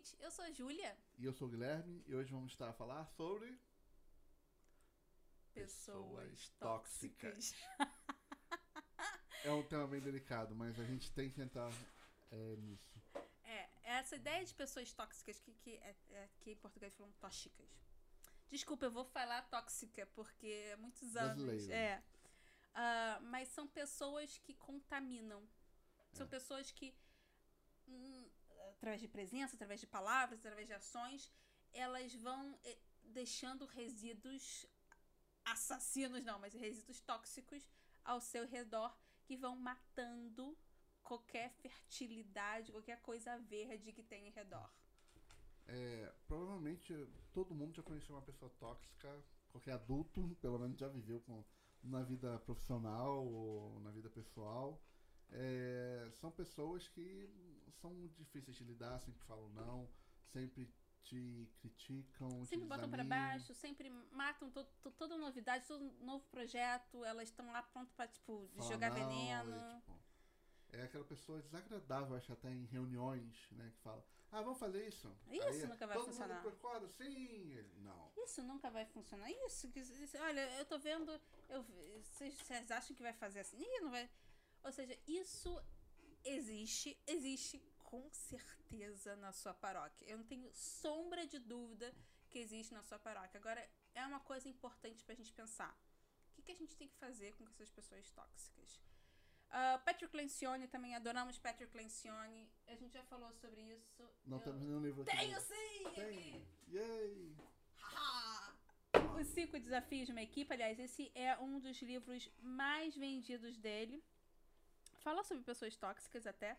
gente. Eu sou a Júlia. E eu sou o Guilherme e hoje vamos estar a falar sobre. Pessoas, tóxicas. É um tema bem delicado, mas a gente tem que entrar é, nisso. É, essa ideia de pessoas tóxicas que, que é, é, aqui em português falam tóxicas. Desculpa, eu vou falar tóxica porque há muitos anos. Brasileiro. É. Ah, mas são pessoas que contaminam. São É. pessoas que, hum, através de presença, através de palavras, através de ações, elas vão eh, deixando resíduos assassinos, não, mas resíduos tóxicos ao seu redor que vão matando qualquer fertilidade, qualquer coisa verde que tem em redor. É, provavelmente todo mundo já conheceu uma pessoa tóxica, qualquer adulto, pelo menos já viveu com, na vida profissional ou na vida pessoal. É, são pessoas que são difíceis de lidar, sempre falam não, sempre te criticam, te Sempre botam pra desanimam. baixo, sempre matam to- to- toda novidade, todo novo projeto, elas estão lá prontas pra, tipo, Fala jogar não, veneno. É, tipo, é aquela pessoa desagradável, acho até em reuniões, né? Que fala, ah, vamos fazer isso. Isso nunca vai todo funcionar. mundo concorda? Sim. Não. Isso nunca vai funcionar. Isso, isso- olha, eu tô vendo. Eu, vocês, vocês acham que vai fazer assim? Ih, não vai. Ou seja, isso existe, existe com certeza na sua paróquia. Eu não tenho sombra de dúvida que existe na sua paróquia. Agora, é uma coisa importante pra gente pensar. O que, que a gente tem que fazer com essas pessoas tóxicas? Ah, Patrick Lencioni também, adoramos Patrick Lencioni. A gente já falou sobre isso. Não Eu- temos nenhum livro aqui. Tenho sim! Tem. Yay! Os Cinco Desafios de uma Equipe, aliás, esse é um dos livros mais vendidos dele. Fala sobre pessoas tóxicas até.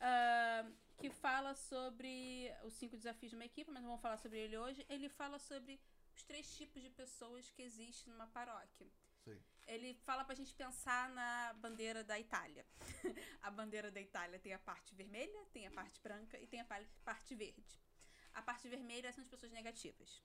Ah, que fala sobre os cinco desafios de uma equipe, mas não vamos falar sobre ele hoje. Ele fala sobre os três tipos de pessoas que existem numa paróquia. Sei. Ele fala pra gente pensar na bandeira da Itália. a bandeira da Itália tem a parte vermelha, tem a parte branca e tem a pa- parte verde. A parte vermelha são as pessoas negativas.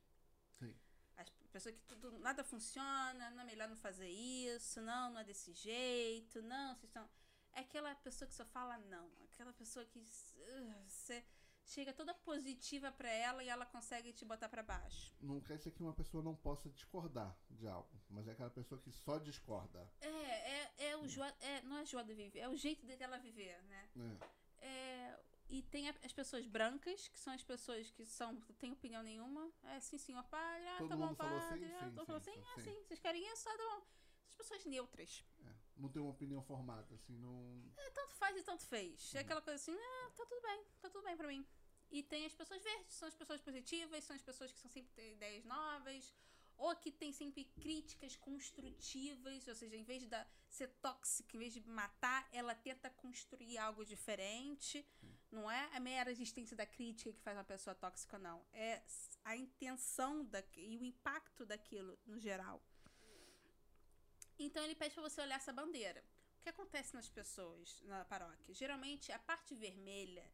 Sei. As pessoas que tudo, nada funciona, não é melhor não fazer isso, não, não é desse jeito, não, vocês estão. É aquela pessoa que só fala não. Aquela pessoa que uh, você chega toda positiva pra ela e ela consegue te botar pra baixo. Não quer dizer que uma pessoa não possa discordar de algo, mas é aquela pessoa que só discorda. É, é, é o joa, é, não é joa de viver, é o jeito dela viver, né? né? É, e tem as pessoas brancas, que são as pessoas que são, não têm opinião nenhuma. É sim, senhor padre, ah, Todo tá bom, falou padre. sim, ah, sim, todo mundo falou sim, assim, ah, sim. sim, vocês querem isso, ah, tá bom. As pessoas neutras. É. Não tem uma opinião formada, assim, não. É, tanto faz e tanto fez. É aquela coisa assim, ah, tá tudo bem, tá tudo bem pra mim. E tem as pessoas verdes, são as pessoas positivas, são as pessoas que são sempre têm ideias novas, ou que tem sempre críticas construtivas, ou seja, em vez de dar- ser tóxica, em vez de matar, ela tenta construir algo diferente. Não é a mera existência da crítica que faz uma pessoa tóxica, não. É a intenção da, e o impacto daquilo no geral. Então ele pede pra você olhar essa bandeira. O que acontece nas pessoas na paróquia? Geralmente a parte vermelha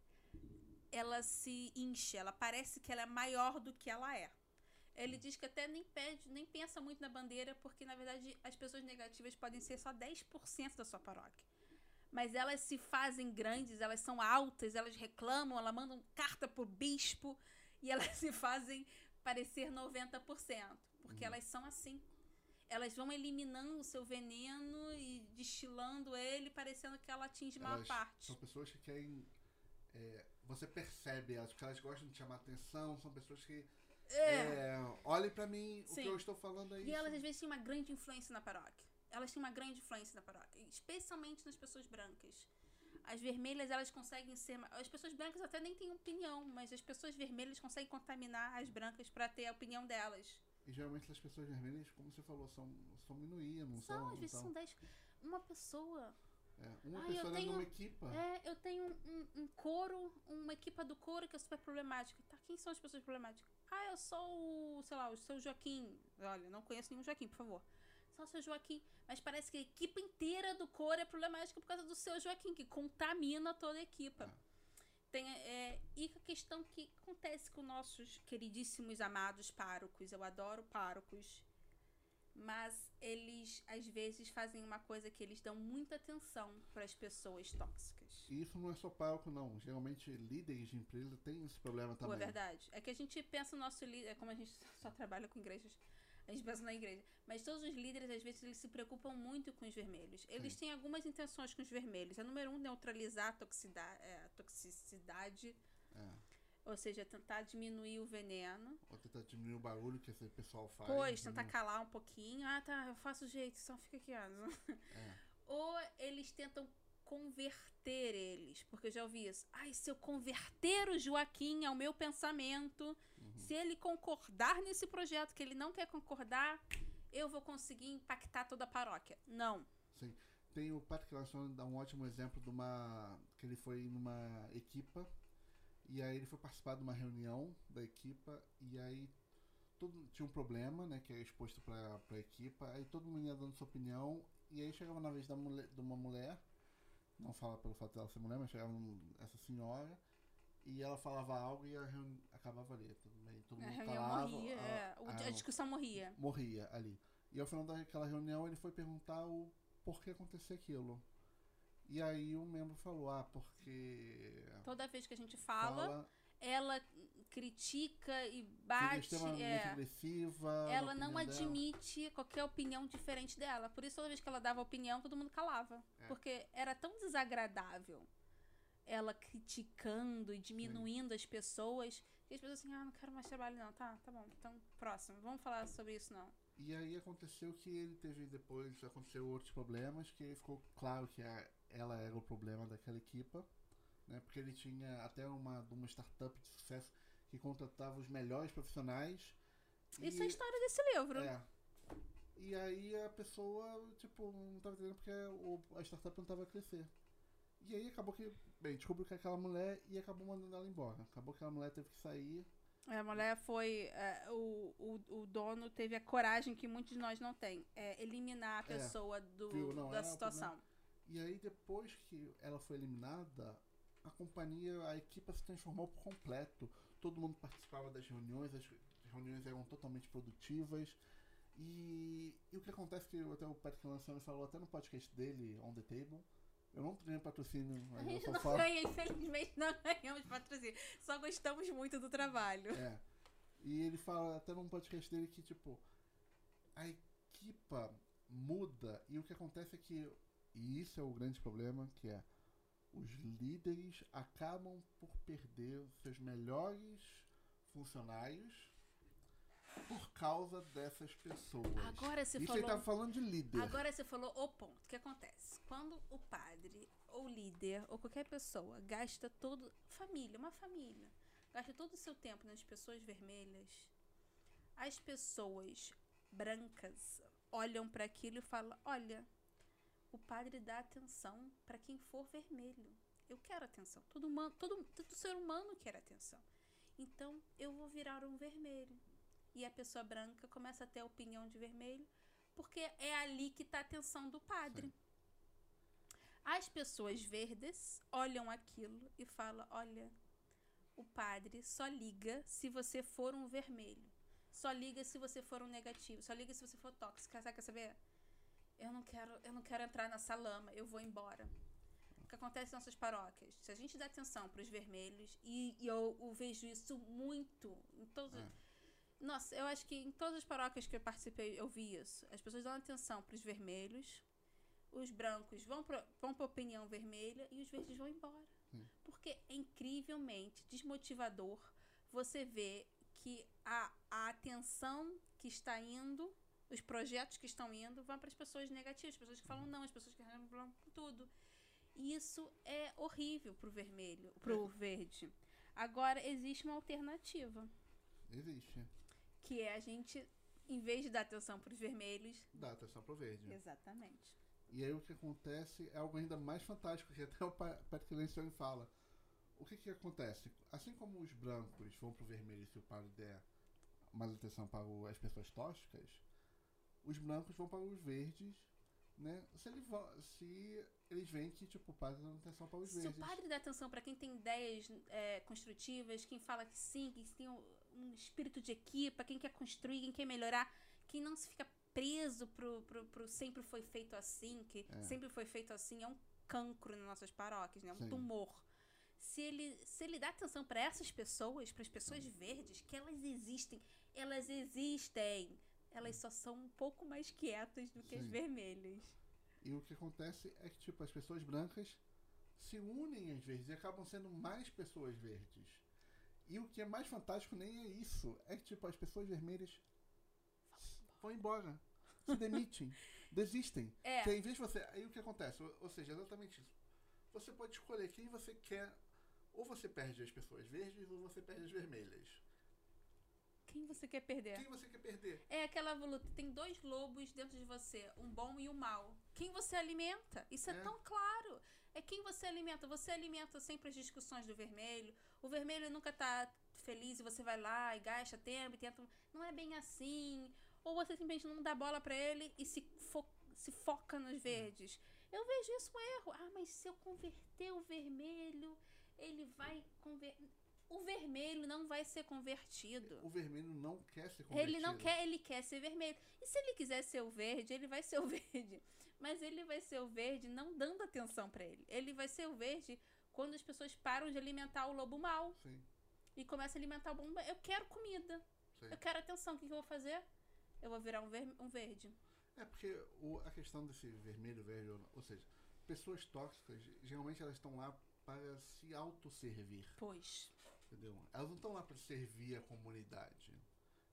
ela se incha, ela parece que ela é maior do que ela é. Ele diz que até nem pede, nem pensa muito na bandeira, porque na verdade as pessoas negativas podem ser só 10% da sua paróquia. Mas elas se fazem grandes, elas são altas, elas reclamam, elas mandam carta pro bispo e elas se fazem parecer 90%, porque elas são assim. Elas vão eliminando o seu veneno e destilando ele, parecendo que ela atinge maior Elas parte. São pessoas que querem. é, você percebe elas, porque elas gostam de chamar atenção, são pessoas que. É, olhem pra mim, o Sim. que eu estou falando é isso. E elas às vezes têm uma grande influência na paróquia. Elas têm uma grande influência na paróquia, especialmente nas pessoas brancas. As vermelhas, elas conseguem ser. As pessoas brancas até nem têm opinião, mas as pessoas vermelhas conseguem contaminar as brancas pra ter a opinião delas. E geralmente as pessoas vermelhas, como você falou, são, são minoria, não São, são. às vezes são 10. Uma pessoa. É, uma Ai, pessoa dentro de uma equipa. É, eu tenho um, um, um coro, uma equipa do coro que é super problemática. Tá, quem são as pessoas problemáticas? Ah, eu sou o, sei lá, o seu Joaquim. Olha, não conheço nenhum Joaquim, por favor. Só o seu Joaquim. Mas parece que a equipe inteira do coro é problemática por causa do seu Joaquim, que contamina toda a equipa. Tem, é, e a questão que acontece com nossos queridíssimos amados párocos, eu adoro párocos. Mas eles, às vezes, fazem uma coisa que eles dão muita atenção para as pessoas tóxicas. E isso não é só palco, não. Geralmente, líderes de empresa têm esse problema Pô, também. é verdade. É que a gente pensa no nosso líder, como a gente só trabalha com igrejas, a gente pensa na igreja. Mas todos os líderes, às vezes, eles se preocupam muito com os vermelhos. Eles Sim. têm algumas intenções com os vermelhos. A número um, neutralizar a, toxida- é, a toxicidade, É. ou seja, tentar diminuir o veneno. Ou tentar diminuir o barulho que esse pessoal faz. Pois, tentar entendeu? calar um pouquinho. Ah, tá, eu faço o jeito, só fica quieto. É. Ou eles tentam converter eles, porque eu já ouvi isso. Ai, se eu converter o Joaquim ao meu pensamento, Se ele concordar nesse projeto que ele não quer concordar, eu vou conseguir impactar toda a paróquia. Não. Sim. Tem o Patrick Larson dá um ótimo exemplo de uma. que ele foi numa equipa e aí ele foi participar de uma reunião da equipa e aí tinha um problema, né, que era exposto pra, pra equipa, aí todo mundo ia dando sua opinião e aí chegava na vez da mulher, de uma mulher, não fala pelo fato dela ser mulher, mas chegava essa senhora e ela falava algo e a reunião acabava ali, tudo bem, todo A mundo reunião calava, morria. a- é, o- a- a discussão morria. morria ali. E ao final daquela reunião ele foi perguntar o porquê aconteceu aquilo. E aí um membro falou, ah, porque Toda vez que a gente fala, fala ela critica e bate. é. agressiva. ela não opinião dela. admite qualquer opinião diferente dela. Por isso, toda vez que ela dava opinião, todo mundo calava. É. Porque era tão desagradável ela criticando e diminuindo as pessoas que as pessoas assim, ah, não quero mais trabalho, não. Tá, tá bom. Então, próximo. Vamos falar sobre isso, não. E aí aconteceu que ele teve depois, aconteceu outros problemas, que ficou claro que a- ela era o problema daquela equipa, né? Porque ele tinha até uma, uma startup de sucesso que contratava os melhores profissionais. Isso e- é a história desse livro. É. E aí a pessoa, tipo, não tava entendendo porque o, a startup não tava a crescer. E aí acabou que, bem, descobriu que é aquela mulher e acabou mandando ela embora. Acabou que aquela mulher teve que sair. É, A mulher foi. é, o, o, o dono teve a coragem que muitos de nós não tem. É eliminar a É, pessoa do? Não, da era o situação. E aí depois que ela foi eliminada, a companhia, a equipa se transformou por completo. Todo mundo participava das reuniões, as reuniões eram totalmente produtivas. E, e o que acontece que até o Patrick Lanciano falou até no podcast dele, On the Table. Eu não ganhei patrocínio, A gente não falo. ganha, infelizmente não ganhamos patrocínio. Só gostamos muito do trabalho. É. E ele fala até num podcast dele que, tipo, a equipa muda e o que acontece é que, e isso é o grande problema, que é os líderes acabam por perder seus melhores funcionários por causa dessas pessoas. Agora você isso falou. ele tá falando de líder. Agora você falou o ponto. O que acontece? Quando o padre, ou líder, ou qualquer pessoa gasta todo. Família, uma família. Gasta todo o seu tempo nas pessoas vermelhas, as pessoas brancas olham para aquilo e falam: olha, o padre dá atenção para quem for vermelho. Eu quero atenção. Todo, humano, todo, todo ser humano quer atenção. Então eu vou virar um vermelho. E a pessoa branca começa a ter a opinião de vermelho porque é ali que está a atenção do padre. As pessoas verdes olham aquilo e falam: olha, o padre só liga se você for um vermelho. Só liga se você for um negativo. Só liga se você for tóxica. Sabe, quer saber? Eu não quero, eu não quero entrar nessa lama. Eu vou embora. O que acontece nas nossas paróquias? Se a gente dá atenção para os vermelhos, e, e eu, eu vejo isso muito em todos. É. Nossa, eu acho que em todas as paróquias que eu participei, eu vi isso. As pessoas dão atenção para os vermelhos, os brancos vão para vão a opinião vermelha e os verdes vão embora. Sim. Porque é incrivelmente desmotivador você ver que a, a atenção que está indo, os projetos que estão indo, vão para as pessoas negativas, as pessoas que falam não, as pessoas que falam tudo. E isso é horrível pro vermelho, pro verde. Agora, existe uma alternativa, Existe. Que é a gente, em vez de dar atenção para os vermelhos. Dá atenção pro verde. Exatamente. E aí o que acontece é algo ainda mais fantástico, que até o Pa- Patrick Lencioni fala. O que que acontece? Assim como os brancos vão pro vermelho se o padre der mais atenção para o- as pessoas tóxicas, os brancos vão para os verdes, né? Se, ele se eles veem que tipo, o padre dá atenção para os Se o verdes. padre dá atenção para quem tem ideias é, construtivas, quem fala que sim, quem tem um, espírito de equipa, quem quer construir, quem quer melhorar, quem não se fica preso pro, pro, pro sempre foi feito assim, que É. sempre foi feito assim, é um cancro nas nossas paróquias, né? Um Sim. tumor. Se ele, se ele dá atenção para essas pessoas, para as pessoas verdes, que elas existem, elas existem. Elas só são um pouco mais quietas do que as Sim. vermelhas. E o que acontece é que, tipo, as pessoas brancas se unem às vezes e acabam sendo mais pessoas verdes. E o que é mais fantástico nem é isso. É que, tipo, as pessoas vermelhas vão embora. Se demitem. desistem. É. Em vez de você. Aí o que acontece? Ou, ou seja, exatamente isso. Você pode escolher quem você quer. Ou você perde as pessoas verdes ou você perde as vermelhas. Quem você quer perder? Quem você quer perder? É aquela luta. Tem dois lobos dentro de você, um bom e um mal. Quem você alimenta? Isso é, É. tão claro. É quem você alimenta. Você alimenta sempre as discussões do vermelho. O vermelho nunca tá feliz e você vai lá e gasta tempo e tenta. Não é bem assim. Ou você simplesmente não dá bola pra ele e se, fo- se foca nos verdes. Eu vejo isso um erro. Ah, mas se eu converter o vermelho, ele vai converter. O vermelho não vai ser convertido. O vermelho não quer ser convertido. Ele não quer, ele quer ser vermelho. E se ele quiser ser o verde, ele vai ser o verde. Mas ele vai ser o verde não dando atenção pra ele. Ele vai ser o verde quando as pessoas param de alimentar o lobo mau Sim, e começam a alimentar o bom. Eu quero comida. sim. Eu quero atenção. O que, que eu vou fazer? Eu vou virar um, ver- um verde. É porque o- a questão desse vermelho, verde, ou ou seja, pessoas tóxicas, geralmente elas estão lá para se autosservir, Pois. entendeu? Elas não estão lá para servir a comunidade,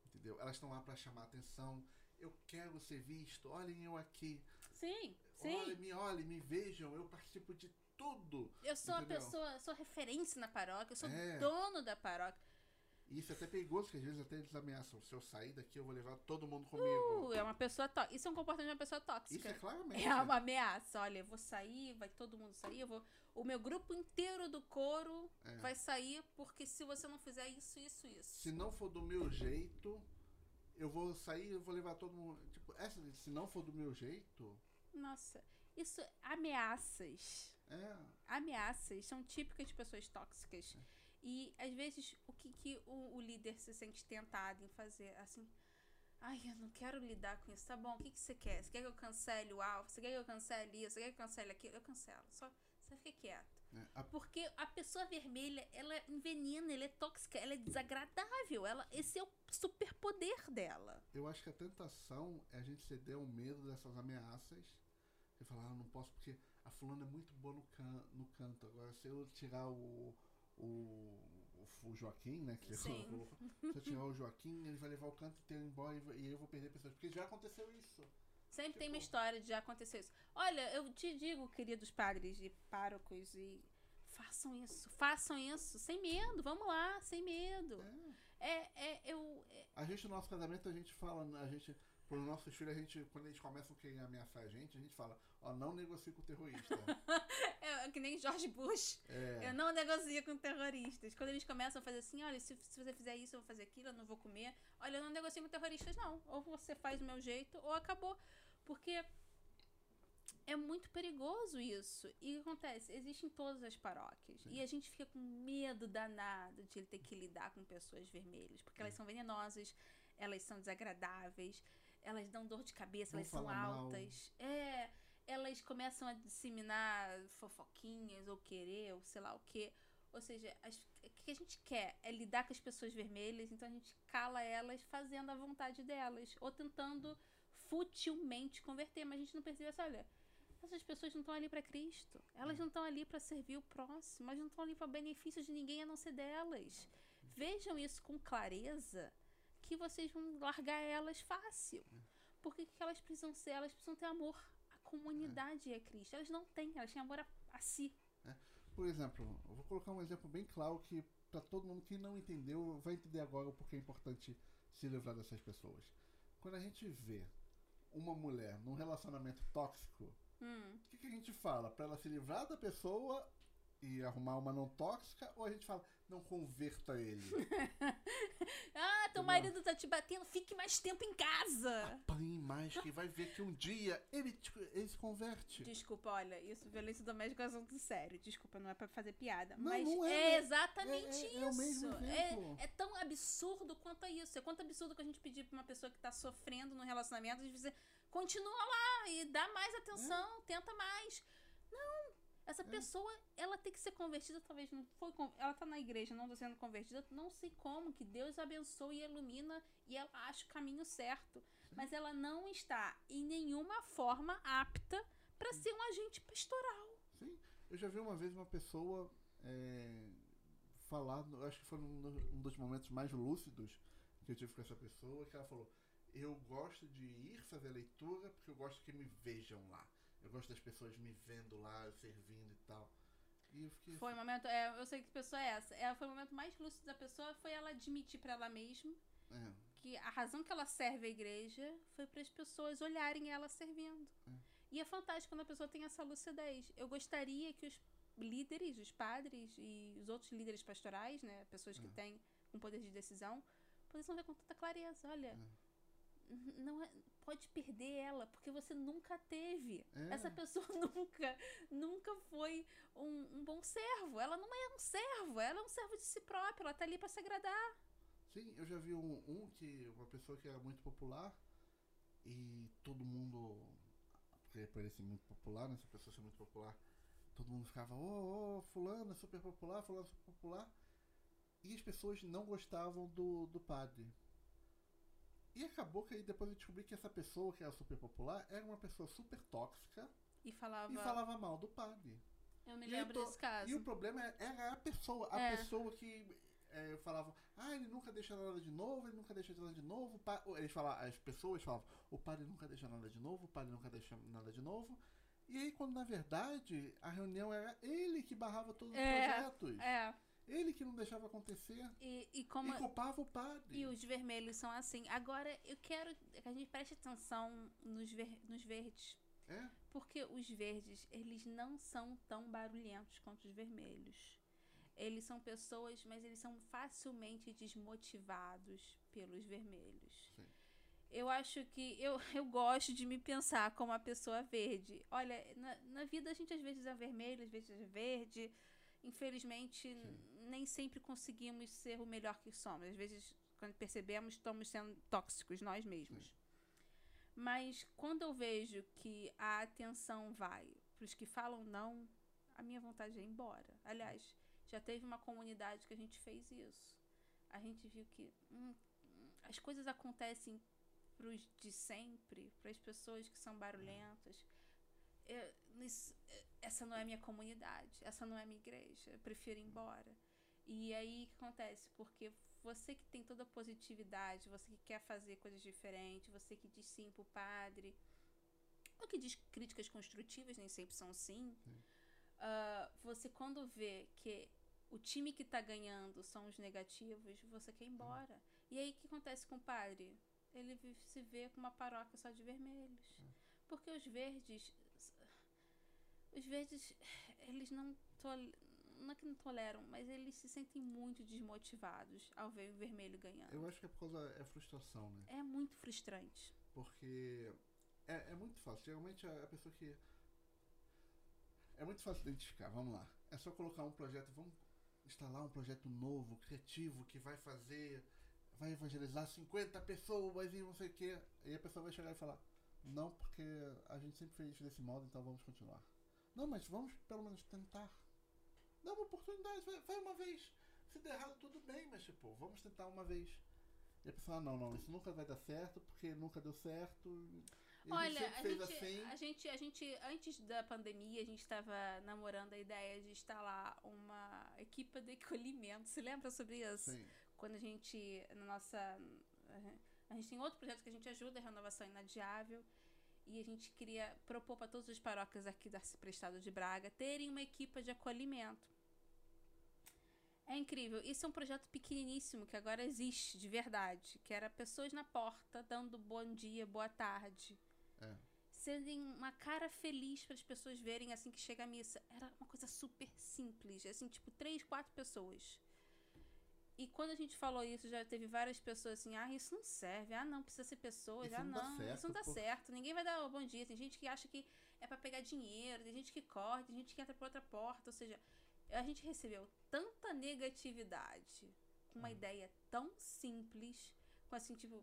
entendeu? Elas estão lá para chamar atenção. Eu quero ser visto, olhem eu aqui. Sim, sim. Olhem, me olhem, me vejam, eu participo de tudo. Eu sou a entendeu? pessoa, eu sou referência na paróquia, eu sou É. dono da paróquia. Isso é até perigoso, que às vezes até eles ameaçam. Se eu sair daqui, eu vou levar todo mundo comigo. Uh, é uma pessoa tóxica. Isso é um comportamento de uma pessoa tóxica. Isso é claramente. É uma ameaça. Olha, eu vou sair, vai todo mundo sair, eu vou. O meu grupo inteiro do coro É. vai sair porque se você não fizer isso, isso, isso. Se não for do meu jeito, eu vou sair, eu vou levar todo mundo. Tipo, essa, se não for do meu jeito, Nossa, isso ameaças. é. Ameaças são típicas de pessoas tóxicas. E às vezes o que, que o, o líder se sente tentado em fazer assim. Ai, eu não quero lidar com isso. Tá bom, o que, que você quer? Você quer que eu cancele o alvo? Você quer que eu cancele isso? Você quer que eu cancele aquilo? Eu cancelo. Só você fica quieto. É, a- Porque a pessoa vermelha, ela envenena, ela é tóxica, ela é desagradável. Ela, esse é o superpoder dela. eu acho que a tentação é a gente ceder ao medo dessas ameaças e falar, ah, não posso porque a fulana é muito boa no, can no canto. Agora, se eu tirar o. o o Joaquim, né? Que Sim. colocou, se eu tirar o Joaquim, ele vai levar o canto inteiro embora e e eu vou perder pessoas. Porque já aconteceu isso. Sempre tem uma Tipo- história de já acontecer isso. Olha, eu te digo, queridos padres e párocos, e façam isso, façam isso, sem medo, vamos lá, sem medo. É. É, é, eu. é- A gente, no nosso casamento, a gente fala, a gente, para os nossos filhos, a gente, quando eles começam a ameaçar a gente, a gente fala, ó, não negocie com o terrorista. é que nem George Bush. É, Eu não negocio com terroristas. Quando eles começam a fazer assim, olha, se, se você fizer isso, eu vou fazer aquilo, eu não vou comer. Olha, eu não negocio com terroristas, não. Ou você faz do meu jeito, ou acabou. Porque é muito perigoso isso. E o que acontece? Existe em todas as paróquias. Sim. E a gente fica com medo danado de ele ter que lidar com pessoas vermelhas. Porque elas são venenosas, elas são desagradáveis, elas dão dor de cabeça, elas são falar mal. altas. É, elas começam a disseminar fofoquinhas ou querer, ou sei lá o quê. Ou seja, as- o que a gente quer é lidar com as pessoas vermelhas, então a gente cala elas fazendo a vontade delas, ou tentando futilmente converter, mas a gente não percebe assim, olha, essas pessoas não estão ali para Cristo, elas não estão ali para servir o próximo, elas não estão ali para benefício de ninguém a não ser delas. Vejam isso com clareza, que vocês vão largar elas fácil. Porque que elas precisam ser? Elas precisam ter amor. A comunidade é Cristo. Elas não têm, elas têm amor a, a si. por exemplo, eu vou colocar um exemplo bem claro que para todo mundo que não entendeu, vai entender agora o porquê é importante se livrar dessas pessoas. Quando a gente vê uma mulher num relacionamento tóxico, Hum. o que, que a gente fala? Para ela se livrar da pessoa e arrumar uma não tóxica, ou a gente fala, não converta ele? Ah, teu marido tá te batendo, fique mais tempo em casa. Apanhe mais, que vai ver que um dia ele, te- ele se converte. Desculpa, olha, isso, violência doméstica é um assunto sério. Desculpa, não é pra fazer piada. Não, mas não é, é, exatamente É- é- isso. é o mesmo exemplo. É, é tão absurdo quanto é isso. É quanto absurdo que a gente pedir pra uma pessoa que tá sofrendo no relacionamento de dizer, continua lá e dá mais atenção, É. tenta mais. Não. Essa pessoa, ela tem que ser convertida, talvez não foi. Ela tá na igreja, não tá sendo convertida, não sei como, que Deus abençoe e ilumina e ela acha o caminho certo. Mas ela não está em nenhuma forma apta pra ser um agente pastoral. Sim, eu já vi uma vez uma pessoa é, falar, eu acho que foi um, um dos momentos mais lúcidos que eu tive com essa pessoa, que ela falou, eu gosto de ir fazer leitura porque eu gosto que me vejam lá. Eu gosto das pessoas me vendo lá, servindo e tal. E eu fiquei Foi o momento, é, eu sei que pessoa é essa. Ela foi o momento mais lúcido da pessoa, foi ela admitir pra ela mesma assim, é, que a razão que ela serve a igreja foi para as pessoas olharem ela servindo. É. E é fantástico quando a pessoa tem essa lucidez. Eu gostaria que os líderes, os padres e os outros líderes pastorais, né, pessoas que É. têm um poder de decisão, pudessem ver com tanta clareza. Olha, n- não é, pode perder ela, porque você nunca teve. É. Essa pessoa nunca, nunca foi um, um bom servo. Ela não é um servo, ela é um servo de si própria. Ela tá ali para se agradar. Sim, eu já vi um, um que uma pessoa que era muito popular e todo mundo, porque por ele ser muito popular, né, essa pessoa ser muito popular, todo mundo ficava, ô, ô, fulano é super popular, fulano é super popular. E as pessoas não gostavam do, do padre. E acabou que aí depois eu descobri que essa pessoa que era super popular era uma pessoa super tóxica E falava. e falava mal do padre. Eu me E lembro to- desse caso. E o problema é- era a pessoa. A É. pessoa que é, falava, ah, ele nunca deixa nada de novo, ele nunca deixa nada de novo. pa- Eles falavam, as pessoas falavam, o padre nunca deixa nada de novo, o padre nunca deixa nada de novo. E aí, quando na verdade a reunião era ele que barrava todos os É, projetos. É. Ele que não deixava acontecer. E, e como. E culpava o padre. E os vermelhos são assim. Agora, eu quero que a gente preste atenção nos, ver, nos verdes. É? Porque os verdes, eles não são tão barulhentos quanto os vermelhos. Eles são pessoas, mas eles são facilmente desmotivados pelos vermelhos. Sim. Eu acho que eu, eu gosto de me pensar como uma pessoa verde. Olha, na, na vida a gente às vezes é vermelho, às vezes é verde. Infelizmente, nem sempre conseguimos ser o melhor que somos. Às vezes, quando percebemos, estamos sendo tóxicos nós mesmos. Mas quando eu vejo que a atenção vai para os que falam não, a minha vontade é ir embora. Aliás, já teve uma comunidade que a gente fez isso. A gente viu que hum, as coisas acontecem para os de sempre, para as pessoas que são barulhentas. Eu- essa não é minha comunidade, essa não é minha igreja, eu prefiro ir embora. E aí o que acontece? Porque você que tem toda a positividade, você que quer fazer coisas diferentes, você que diz sim pro padre, ou que diz críticas construtivas, nem sempre são sim, ah, você quando vê que o time que tá ganhando são os negativos, você quer ir embora. E aí o que acontece com o padre? Ele se vê com uma paróquia só de vermelhos. Porque os verdes. Os verdes, eles não tol- não é que não toleram, mas eles se sentem muito desmotivados ao ver o vermelho ganhando. Eu acho que é por causa é frustração, né? É muito frustrante. Porque é, é muito fácil. Geralmente a, a pessoa que. É muito fácil identificar, vamos lá. É só colocar um projeto, vamos instalar um projeto novo, criativo, que vai fazer. Vai evangelizar 50 pessoas e não sei o quê. E a pessoa vai chegar e falar: Não, porque a gente sempre fez isso desse modo, então vamos continuar. Não, mas vamos pelo menos tentar. Dá uma oportunidade, vai, vai uma vez. Se der errado, tudo bem, mas tipo, vamos tentar uma vez. E a pessoa, ah, não, não, isso nunca vai dar certo, porque nunca deu certo. E Olha, a gente, assim. a gente, a gente, antes da pandemia, a gente estava namorando a ideia de instalar uma equipa de acolhimento. Você lembra sobre isso? Sim, Quando a gente, na nossa. A gente tem outro projeto que a gente ajuda, a renovação inadiável. E a gente queria propor para todas as paróquias aqui da Prestado de Braga terem uma equipa de acolhimento. É incrível. Isso é um projeto pequeniníssimo que agora existe de verdade. Que era pessoas na porta dando bom dia, boa tarde. É. Sendo uma cara feliz para as pessoas verem assim que chega a missa. Era uma coisa super simples. Assim, tipo, três, quatro pessoas. E quando a gente falou isso, já teve várias pessoas assim, ah, isso não serve, ah, não, precisa ser pessoas, Isso ah, não não, certo, isso não dá pô." certo, ninguém vai dar o bom dia. Tem gente que acha que é pra pegar dinheiro, tem gente que corre, tem gente que entra por outra porta, ou seja, a gente recebeu tanta negatividade com uma Hum. ideia tão simples, com assim, tipo,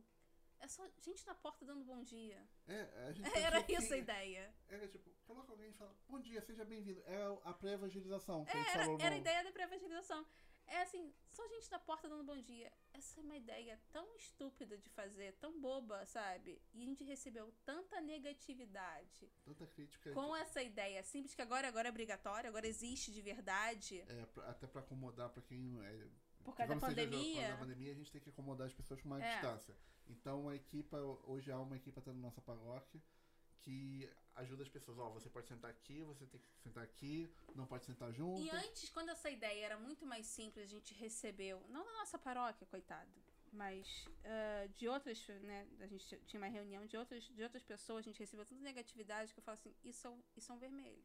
é só gente na porta dando bom dia. É, a gente Era pensou isso a ideia. Era tipo, coloca alguém e fala, bom dia, seja bem-vindo. Era a pré-evangelização gente Era, era a ideia da pré-evangelização. É assim, só gente na porta dando bom dia. Essa é uma ideia tão estúpida de fazer, tão boba, sabe? E a gente recebeu tanta negatividade Tanta crítica. com essa ideia simples que agora, agora é obrigatório, agora existe de verdade. É, pra- até pra acomodar pra quem. É, Por causa da seja pandemia. Por causa da pandemia, a gente tem que acomodar as pessoas com uma É. distância. Então a equipa, hoje há uma equipa até na nossa paróquia que ajuda as pessoas. Ó, você pode sentar aqui, você tem que sentar aqui, não pode sentar junto. E antes, quando essa ideia era muito mais simples, a gente recebeu, não da nossa paróquia, coitado, mas ah, de outras, né? A gente tinha uma reunião de outras, de outras pessoas, a gente recebeu tanta negatividade que eu falo assim: isso é um, isso é um vermelho.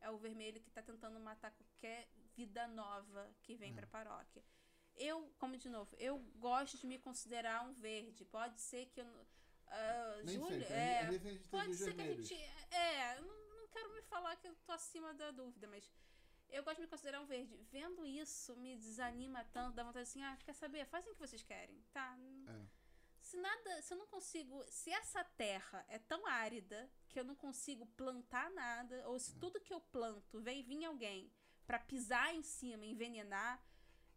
É o vermelho que tá tentando matar qualquer vida nova que vem É. pra paróquia. Eu, como de novo, eu gosto de me considerar um verde. Pode ser que eu. Ah, Nem Júlia, sempre. é, a gente Pode ser que a gente. É, eu não, não quero me falar que eu tô acima da dúvida, mas eu gosto de me considerar um verde. Vendo isso, me desanima tanto, dá vontade assim, ah, quer saber? Fazem o que vocês querem, tá? É. Se nada, se eu não consigo, se essa terra é tão árida que eu não consigo plantar nada, ou É. se tudo que eu planto vem vir alguém pra pisar em cima, envenenar,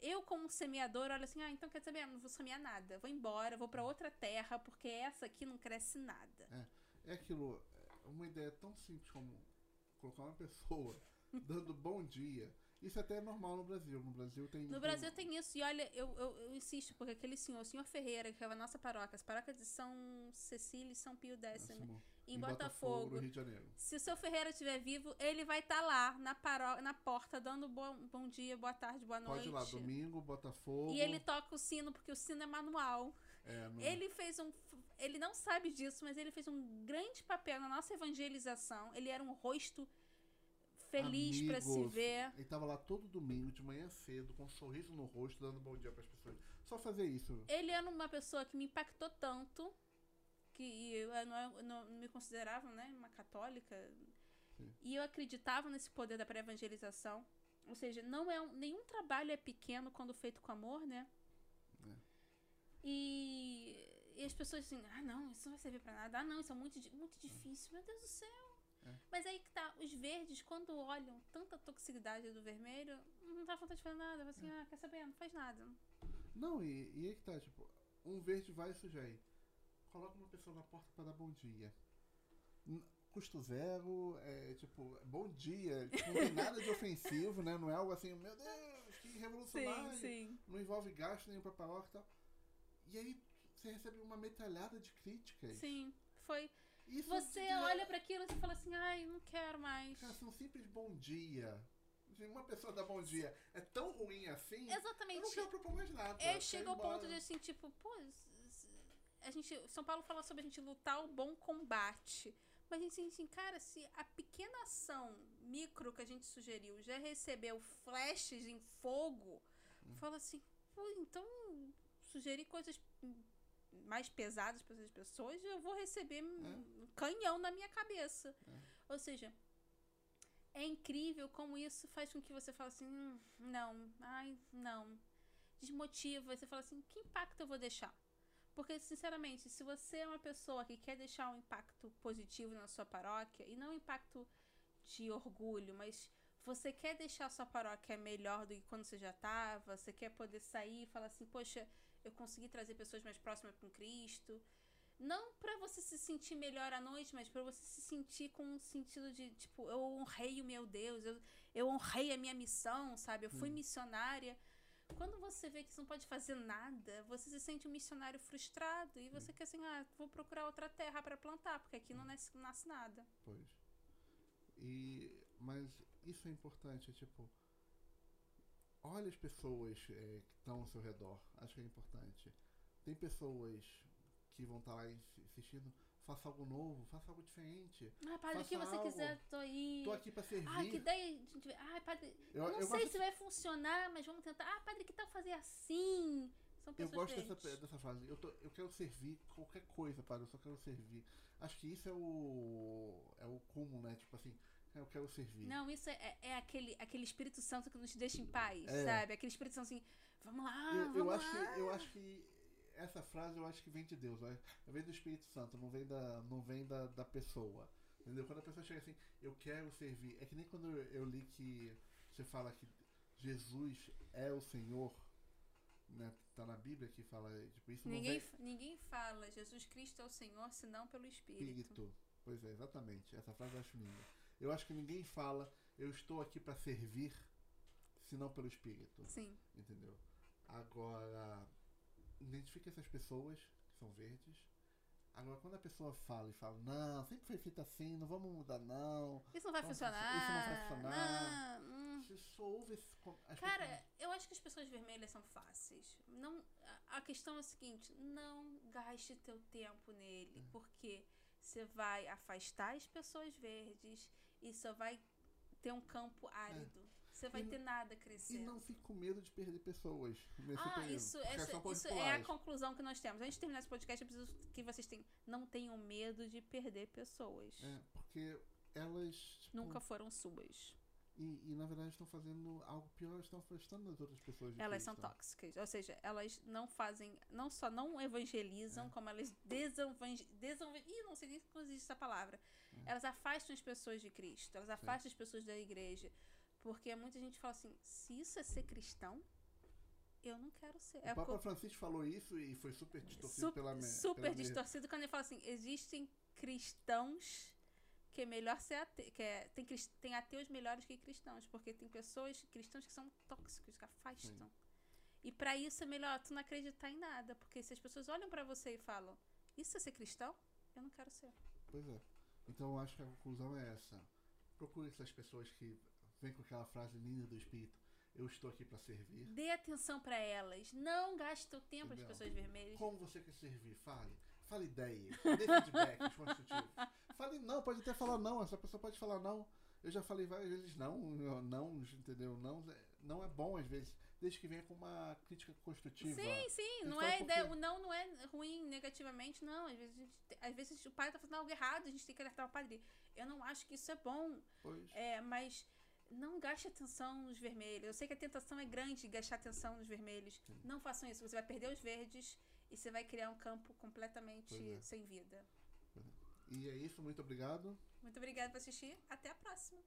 eu como semeador olho assim, ah, então quer saber, eu não vou semear nada, vou embora, vou pra outra terra, porque essa aqui não cresce nada. É aquilo, é uma ideia tão simples como colocar uma pessoa dando bom dia. Isso até é normal no Brasil. No Brasil tem. No Brasil tem isso, e olha, eu, eu, eu insisto, porque aquele senhor, o senhor Ferreira, que é a nossa paróquia, as paróquias de São Cecília e São Pio X, né? Décimo, em Botafogo. no Rio de Janeiro. Se o seu Ferreira estiver vivo, ele vai estar lá na, paró na porta, dando bom, bom dia, boa tarde, boa noite. Pode ir lá, domingo, Botafogo. E ele toca o sino, porque o sino é manual. É, no- Ele fez um. Ele não sabe disso, mas ele fez um grande papel na nossa evangelização. Ele era um rosto feliz pra se ver. Ele tava lá todo domingo, de manhã cedo, com um sorriso no rosto, dando bom dia pras pessoas. Só fazer isso. Ele era uma pessoa que me impactou tanto que eu não, eu não me considerava né, uma católica. Sim. E eu acreditava nesse poder da pré-evangelização. Ou seja, não é um- nenhum trabalho é pequeno quando feito com amor, né? É. E, e as pessoas assim, ah não, isso não vai servir pra nada. Ah não, isso é muito, muito difícil. Meu Deus do céu. É. Mas aí que tá, os verdes, quando olham tanta toxicidade do vermelho, não dá vontade de fazer nada. Assim, É. ah, quer saber? Não faz nada. Não, e, e aí que tá, tipo, um verde vai sugere. Coloca uma pessoa na porta pra dar bom dia. Custo zero, é tipo, bom dia. tipo, Não tem nada de ofensivo, né? Não é algo assim, meu Deus, que revolucionário. sim. Não envolve gasto nenhum pra paróquia e tal. E aí você recebe uma metralhada de críticas. Sim, foi. Isso Você de- olha pra aquilo e fala assim, ai, não quero mais. Cara, um simples bom dia. Uma pessoa dá bom dia é tão ruim assim. Eu Exatamente. não quero propor mais nada. É, eu chega ao embora. ponto de assim, tipo, pô, a gente, São Paulo fala sobre a gente lutar o bom combate. Mas a gente assim, cara, se a pequena ação micro que a gente sugeriu já recebeu flashes em fogo, Hum. fala assim, então sugerir coisas mais pesadas para essas pessoas, eu vou receber um canhão na minha cabeça. Ou seja, é incrível como isso faz com que você fale assim, "Hum, não, ai, não. Desmotiva, você fala assim, que impacto eu vou deixar? Porque, sinceramente, se você é uma pessoa que quer deixar um impacto positivo na sua paróquia, e não um impacto de orgulho, mas você quer deixar a sua paróquia melhor do que quando você já estava, você quer poder sair e falar assim, poxa, eu consegui trazer pessoas mais próximas com Cristo. Não pra você se sentir melhor à noite, mas pra você se sentir com um sentido de, tipo, eu honrei o meu Deus, eu, eu honrei a minha missão, sabe? Eu fui missionária. Quando você vê que você não pode fazer nada, você se sente um missionário frustrado e você quer assim, ah, vou procurar outra terra pra plantar, porque aqui não nasce, nasce nada. Pois. E, mas isso é importante, é tipo. Olha as pessoas é, que estão ao seu redor. Acho que é importante. Tem pessoas que vão estar lá insi- insistindo. Faça algo novo, faça algo diferente. Ah, padre, o que você algo. quiser, tô aí. Tô aqui pra servir. Ah, que ideia. Ai, padre, eu, eu não eu sei se vai funcionar, mas vamos tentar. Ah, padre, que tal fazer assim? São eu pessoas gosto dessa, dessa frase. Eu, tô, eu quero servir qualquer coisa, padre, eu só quero servir. Acho que isso é o. é o cúmulo, né? Tipo assim, eu quero servir. Não, isso é, é- é aquele, aquele Espírito Santo que nos deixa em paz, É. sabe? Aquele Espírito Santo assim, vamos lá, eu, eu vamos acho lá. que eu acho que essa frase eu acho que vem de Deus, vem do Espírito Santo, não vem da não vem da, da pessoa. Entendeu? Quando a pessoa chega assim, eu quero servir. É que nem quando eu, eu li que você fala que Jesus é o Senhor, né? Tá na Bíblia que fala, tipo, isso Ninguém, vem ninguém fala Jesus Cristo é o Senhor, senão pelo Espírito. Espírito. Pois é, exatamente. Essa frase eu acho linda. Eu acho que ninguém fala, eu estou aqui para servir, senão pelo Espírito. Sim. Entendeu? Agora, identifique essas pessoas que são verdes. Agora, quando a pessoa fala e fala, não, sempre foi feito assim, não vamos mudar, não. Isso não vai funcionar. isso não vai funcionar. Não, hum. Você só ouve esse. Cara, pessoas- eu acho que as pessoas vermelhas são fáceis. Não, a- questão é a seguinte: não gaste teu tempo nele, Hum. porque você vai afastar as pessoas verdes e só vai ter um campo árido. Você vai É. E ter nada E crescendo. não fique com medo de perder pessoas nesse Ah, período. isso, porque essa- isso é a conclusão que nós temos. Antes de terminar esse podcast, eu preciso que vocês tenham, não tenham medo de perder pessoas. É, porque elas. tipo, Nunca foram suas. E, e, na verdade estão fazendo algo pior, estão afastando as outras pessoas de Elas são tóxicas. Ou seja, elas não fazem, não só não evangelizam, É. como elas desangelizam. Desan, ih, não sei nem como existe essa palavra. É. Elas afastam as pessoas de Cristo, elas afastam as pessoas da igreja. Porque muita gente fala assim: se isso é ser cristão, eu não quero ser. O É Papa co- Francisco falou isso e foi super distorcido Sup- pela me- super pela distorcido quando ele fala assim: existem cristãos que é melhor ser ate... que é... tem, tem ateus melhores que cristãos, porque tem pessoas cristãos que são tóxicos, que afastam. E pra isso é melhor tu não acreditar em nada, porque se as pessoas olham pra você e falam: "Isso é ser cristão?" Eu não quero ser. Pois é. Então eu acho que a conclusão é essa. Procure essas pessoas que vêm com aquela frase linda do Espírito. Eu estou aqui para servir. Dê atenção pra elas, não gaste teu tempo as Entendeu? pessoas vermelhas. Como você quer servir? Fale. Fale ideias. Dê feedbacks construtivos. Fale não, pode até falar não. Essa pessoa pode falar não. Eu já falei várias vezes não, não, entendeu? Não, não é bom às vezes, desde que venha com uma crítica construtiva. Sim, sim, Então, não é ideia, o não não é ruim negativamente, não. Às vezes, a gente te- às vezes o pai tá fazendo algo errado, a gente tem que alertar o padre. Eu não acho que isso é bom. Pois. É, mas não gaste atenção nos vermelhos. Eu sei que a tentação é grande gastar atenção nos vermelhos. Não façam isso. Você vai perder os verdes e você vai criar um campo completamente é. sem vida. E é isso, muito obrigado. Muito obrigada por assistir. Até a próxima.